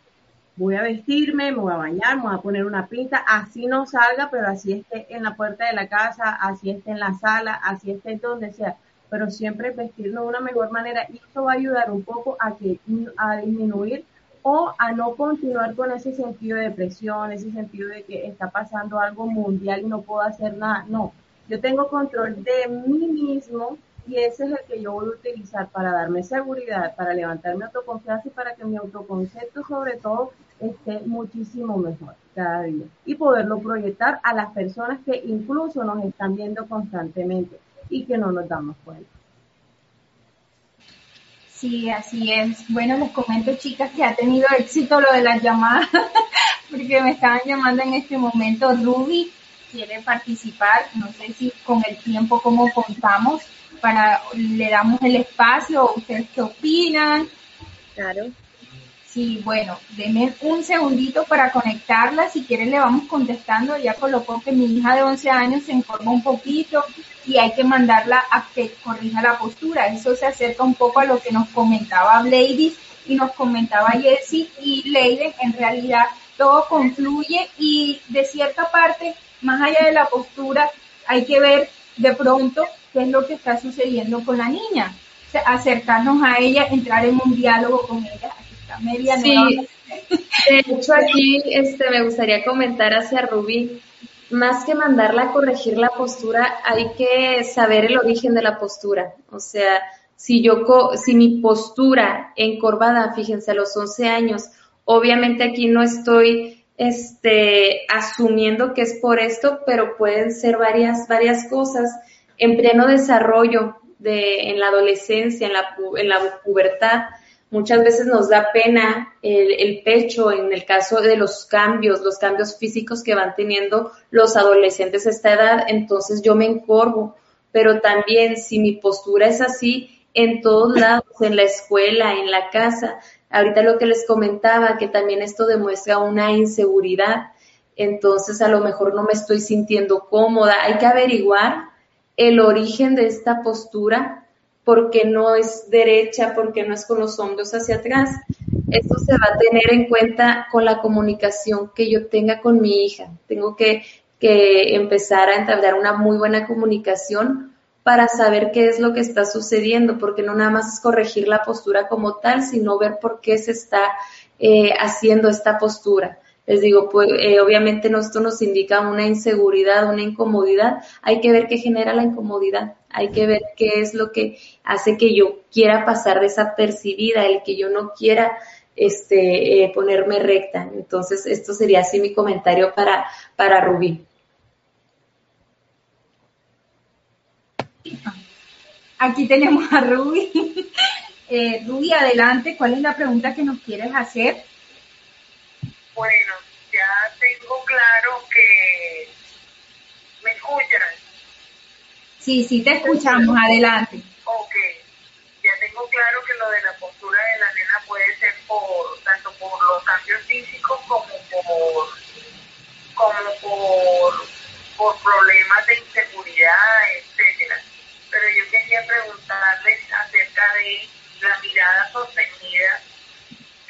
voy a vestirme, me voy a bañar, me voy a poner una pinta, así no salga, pero así esté en la puerta de la casa, así esté en la sala, así esté donde sea pero siempre vestirnos de una mejor manera y esto va a ayudar un poco a que a disminuir o a no continuar con ese sentido de depresión, ese sentido de que está pasando algo mundial y no puedo hacer nada. No, yo tengo control de mí mismo y ese es el que yo voy a utilizar para darme seguridad, para levantarme autoconfianza y para que mi autoconcepto sobre todo esté muchísimo mejor cada día y poderlo proyectar a las personas que incluso nos están viendo constantemente y que no nos damos cuenta. Sí, así es. Bueno, les comento, chicas, que ha tenido éxito lo de las llamadas, porque me estaban llamando en este momento. Ruby quiere participar, no sé si con el tiempo, cómo contamos, para, le damos el espacio, ustedes qué opinan. Claro. Sí, bueno, denme un segundito para conectarla. Si quieren le vamos contestando. Ya colocó que mi hija de 11 años se informó un poquito y hay que mandarla a que corrija la postura. Eso se acerca un poco a lo que nos comentaba Ladies y nos comentaba Jessie y Leiden. En realidad todo confluye y de cierta parte, más allá de la postura, hay que ver de pronto qué es lo que está sucediendo con la niña. acercarnos a ella, entrar en un diálogo con ella sí. De hecho, aquí este, me gustaría comentar hacia Rubí, más que mandarla a corregir la postura, hay que saber el origen de la postura. O sea, si yo, si mi postura encorvada, fíjense, a los 11 años, obviamente aquí no estoy este, asumiendo que es por esto, pero pueden ser varias, varias cosas en pleno desarrollo de, en la adolescencia, en la, en la pubertad Muchas veces nos da pena el, pecho en el caso de los cambios, los cambios físicos que van teniendo los adolescentes a esta edad, entonces yo me encorvo, pero también si mi postura es así en todos lados, en la escuela, en la casa, ahorita lo que les comentaba, que también esto demuestra una inseguridad, entonces a lo mejor no me estoy sintiendo cómoda, hay que averiguar el origen de esta postura porque no es derecha, porque no es con los hombros hacia atrás. Esto se va a tener en cuenta con la comunicación que yo tenga con mi hija. Tengo que, empezar a entablar una muy buena comunicación para saber qué es lo que está sucediendo, porque no nada más es corregir la postura como tal, sino ver por qué se está eh, haciendo esta postura les digo, pues eh, obviamente esto nos indica una inseguridad, una incomodidad, hay que ver qué genera la incomodidad, hay que ver qué es lo que hace que yo quiera pasar desapercibida, el que yo no quiera este, eh, ponerme recta. Entonces, esto sería así mi comentario para, para Rubí. Aquí tenemos a Rubí. Eh, Rubí, adelante, ¿cuál es la pregunta que nos quieres hacer? Bueno, ya tengo claro que me escuchan. Sí, sí, te escuchamos, adelante. Ok, ya tengo claro que lo de la postura de la nena puede ser por tanto por los cambios físicos como por como por, por problemas de inseguridad, etcétera. Pero yo quería preguntarles acerca de la mirada sostenida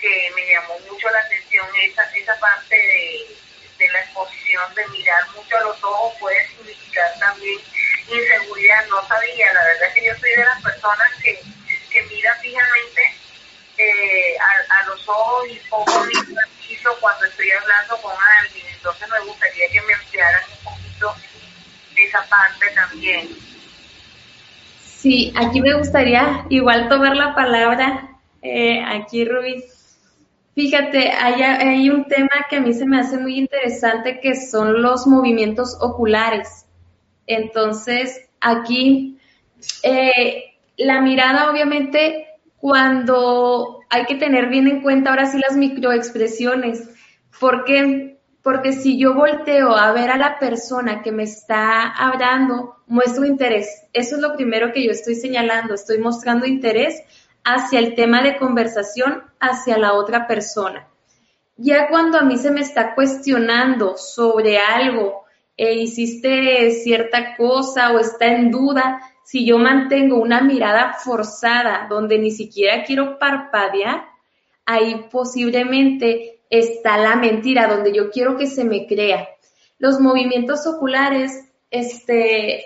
que me llamó mucho la atención esa, esa parte de, la exposición, de mirar mucho a los ojos, puede significar también inseguridad. No sabía, la verdad que yo soy de las personas que, que mira fijamente eh, a, los ojos y poco mi piso cuando estoy hablando con alguien. Entonces me gustaría que me ampliaran un poquito esa parte también. Sí, aquí me gustaría igual tomar la palabra, eh, aquí Rubí, Fíjate, hay, un tema que a mí se me hace muy interesante que son los movimientos oculares. Entonces, aquí eh, la mirada, obviamente, cuando hay que tener bien en cuenta ahora sí las microexpresiones. ¿Por qué? Porque si yo volteo a ver a la persona que me está hablando, muestro interés. Eso es lo primero que yo estoy señalando. Estoy mostrando interés hacia el tema de conversación, hacia la otra persona. Ya cuando a mí se me está cuestionando sobre algo, e hiciste cierta cosa o está en duda, si yo mantengo una mirada forzada donde ni siquiera quiero parpadear, ahí posiblemente está la mentira, donde yo quiero que se me crea. Los movimientos oculares, este,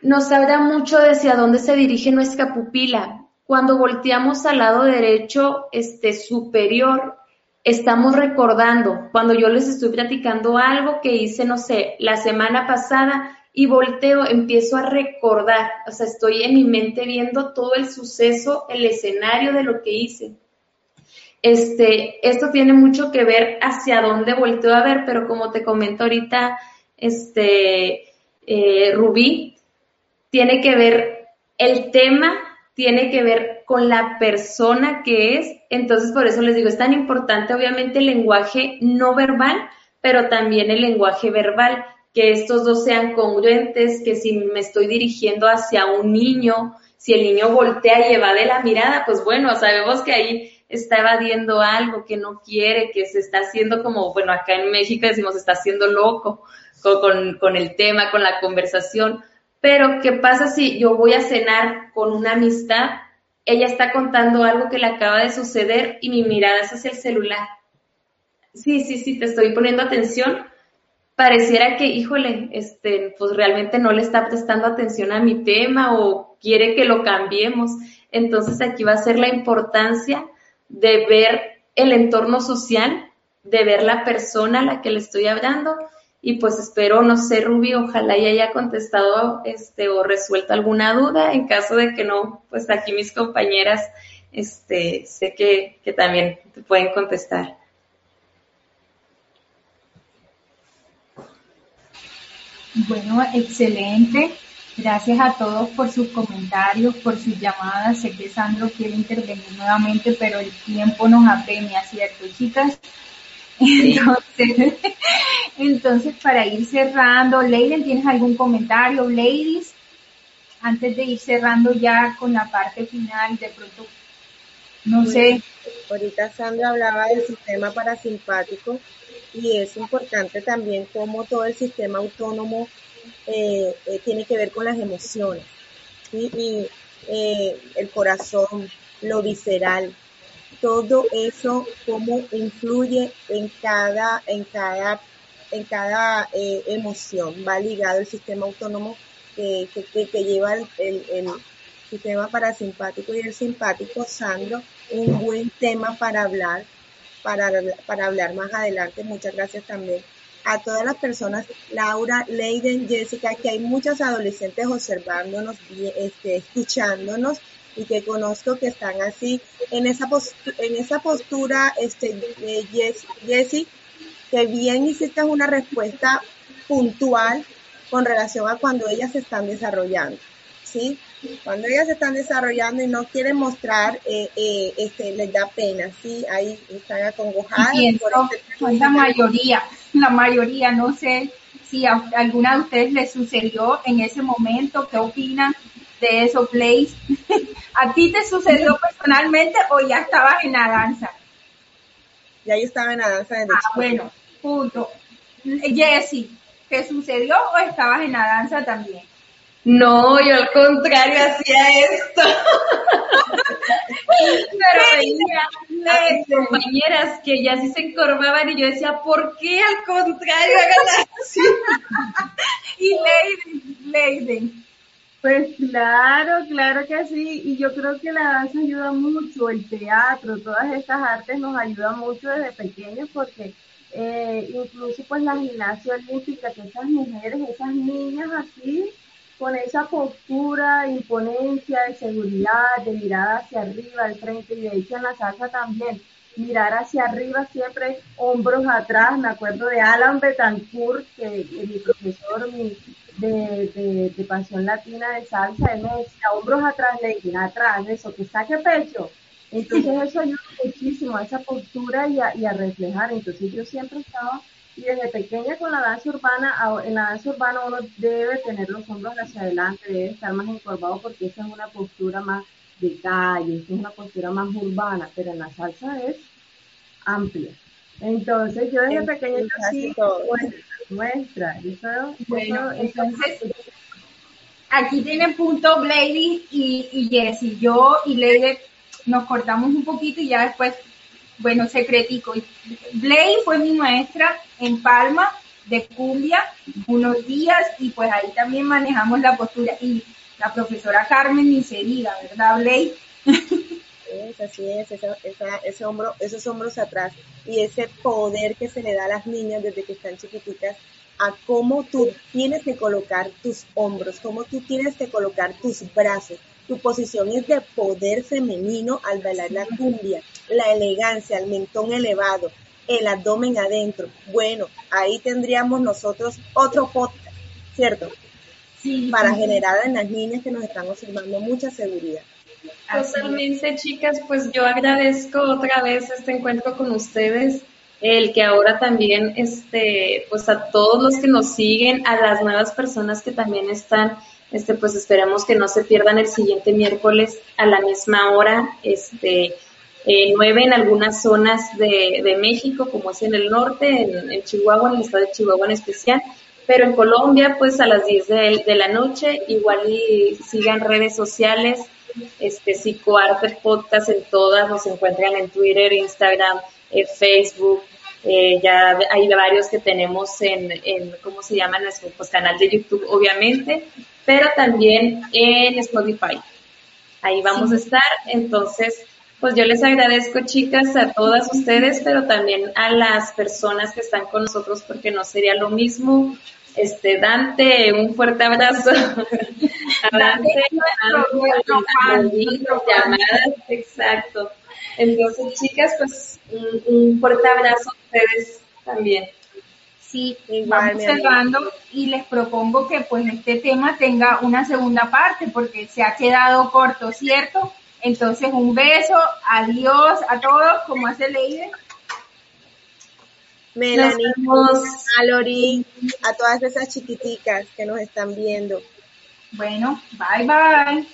nos habla mucho de hacia dónde se dirige nuestra pupila. Cuando volteamos al lado derecho este, superior, estamos recordando. Cuando yo les estoy platicando algo que hice, no sé, la semana pasada y volteo, empiezo a recordar. O sea, estoy en mi mente viendo todo el suceso, el escenario de lo que hice. Este, esto tiene mucho que ver hacia dónde volteo a ver, pero como te comento ahorita, este, eh, Rubí, tiene que ver el tema tiene que ver con la persona que es. Entonces, por eso les digo, es tan importante obviamente el lenguaje no verbal, pero también el lenguaje verbal, que estos dos sean congruentes, que si me estoy dirigiendo hacia un niño, si el niño voltea y evade la mirada, pues bueno, sabemos que ahí está evadiendo algo que no quiere, que se está haciendo como, bueno, acá en México decimos, está haciendo loco con, con, con el tema, con la conversación pero, ¿qué pasa si yo voy a cenar con una amistad? Ella está contando algo que le acaba de suceder y mi mirada es hacia el celular. Sí, sí, sí, te estoy poniendo atención. Pareciera que, híjole, este, pues realmente no le está prestando atención a mi tema o quiere que lo cambiemos. Entonces aquí va a ser la importancia de ver el entorno social, de ver la persona a la que le estoy hablando y pues espero, no sé, Ruby, ojalá ya haya contestado este o resuelto alguna duda. En caso de que no, pues aquí mis compañeras, este, sé que, que también te pueden contestar. Bueno, excelente. Gracias a todos por sus comentarios, por sus llamadas. Sé que Sandro quiere intervenir nuevamente, pero el tiempo nos apremia, ¿cierto, chicas? Entonces, entonces, para ir cerrando, Leiden, ¿tienes algún comentario, ladies? Antes de ir cerrando ya con la parte final, de pronto, no sé. Ahorita Sandra hablaba del sistema parasimpático y es importante también cómo todo el sistema autónomo eh, eh, tiene que ver con las emociones y eh, el corazón, lo visceral, todo eso cómo influye en cada, en cada, en cada eh, emoción. Va ligado el sistema autónomo que, que, lleva el, el, sistema parasimpático y el simpático, Sandro, un buen tema para hablar, para, para hablar más adelante. Muchas gracias también a todas las personas, Laura, Leiden, Jessica, que hay muchos adolescentes observándonos, este, escuchándonos y que conozco que están así. En esa postura, en esa postura este Jessie que bien hiciste una respuesta puntual con relación a cuando ellas se están desarrollando sí cuando ellas se están desarrollando y no quieren mostrar eh, eh, este les da pena sí ahí están acongojadas por la mayoría la mayoría no sé si a alguna de ustedes les sucedió en ese momento qué opinan de eso, Blaze. ¿A ti te sucedió personalmente o ya estabas en la danza? Ya yo estaba en la danza desde Ah, bueno, punto. Jessie, ¿te sucedió o estabas en la danza también? No, yo al contrario hacía esto. Pero veía a mis compañeras que ya sí se encorvaban y yo decía, ¿por qué al contrario hagan así? y Leiden, Leiden, pues claro, claro que sí, y yo creo que la danza ayuda mucho, el teatro, todas estas artes nos ayudan mucho desde pequeños porque eh, incluso pues la gimnasia olímpica, que esas mujeres, esas niñas así, con esa postura, imponencia, de seguridad, de mirada hacia arriba, al frente, y de hecho en la salsa también, mirar hacia arriba siempre, hombros atrás. Me acuerdo de Alan Betancourt, que, mi profesor de, de, Pasión Latina de Salsa, él me decía, hombros atrás, Lady, atrás, eso, que saque pecho. Entonces eso ayuda muchísimo a esa postura y a, y a reflejar. Entonces yo siempre estaba y desde pequeña con la danza urbana, en la danza urbana uno debe tener los hombros hacia adelante, debe estar más encorvado porque esa es una postura más de calle, esa es una postura más urbana, pero en la salsa es amplia. Entonces yo desde pequeña yo sí muestra, bueno, entonces aquí tiene punto Blady y, y Jessie. Yo y Lady nos cortamos un poquito y ya después bueno, secretico. Blay fue mi maestra en Palma de cumbia unos días y pues ahí también manejamos la postura. Y la profesora Carmen ni se diga, ¿verdad, Blay? Es, así es, ese hombro, esos hombros atrás y ese poder que se le da a las niñas desde que están chiquititas a cómo tú tienes que colocar tus hombros, cómo tú tienes que colocar tus brazos. Tu posición es de poder femenino al bailar la cumbia la elegancia, el mentón elevado, el abdomen adentro. Bueno, ahí tendríamos nosotros otro podcast, ¿cierto? Para generar en las niñas que nos están observando mucha seguridad. Totalmente, chicas, pues yo agradezco otra vez este encuentro con ustedes, el que ahora también, este, pues a todos los que nos siguen, a las nuevas personas que también están, este, pues esperamos que no se pierdan el siguiente miércoles a la misma hora, este, eh, nueve en algunas zonas de, de, México, como es en el norte, en, Chihuahua, en el estado de Chihuahua en especial, pero en Colombia, pues a las 10 de, de la noche, igual y sigan redes sociales, este Psicoarte Podcast en todas, nos encuentran en Twitter, Instagram, en Facebook, eh, ya hay varios que tenemos en, en, ¿cómo se llama? Nuestro pues, canal de YouTube, obviamente, pero también en Spotify. Ahí vamos a estar, entonces pues yo les agradezco, chicas, a todas ustedes, pero también a las personas que están con nosotros, porque no sería lo mismo. Este, Dante, un fuerte abrazo. a Dante, llamadas, exacto. Entonces, chicas, pues un, fuerte abrazo a ustedes también. Sí, vamos cerrando y les propongo que pues este tema tenga una segunda parte porque se ha quedado corto, ¿cierto? Entonces, un beso, adiós a todos, como hace Leide. Melanie, a Lori, a todas esas chiquiticas que nos están viendo. Bueno, bye bye.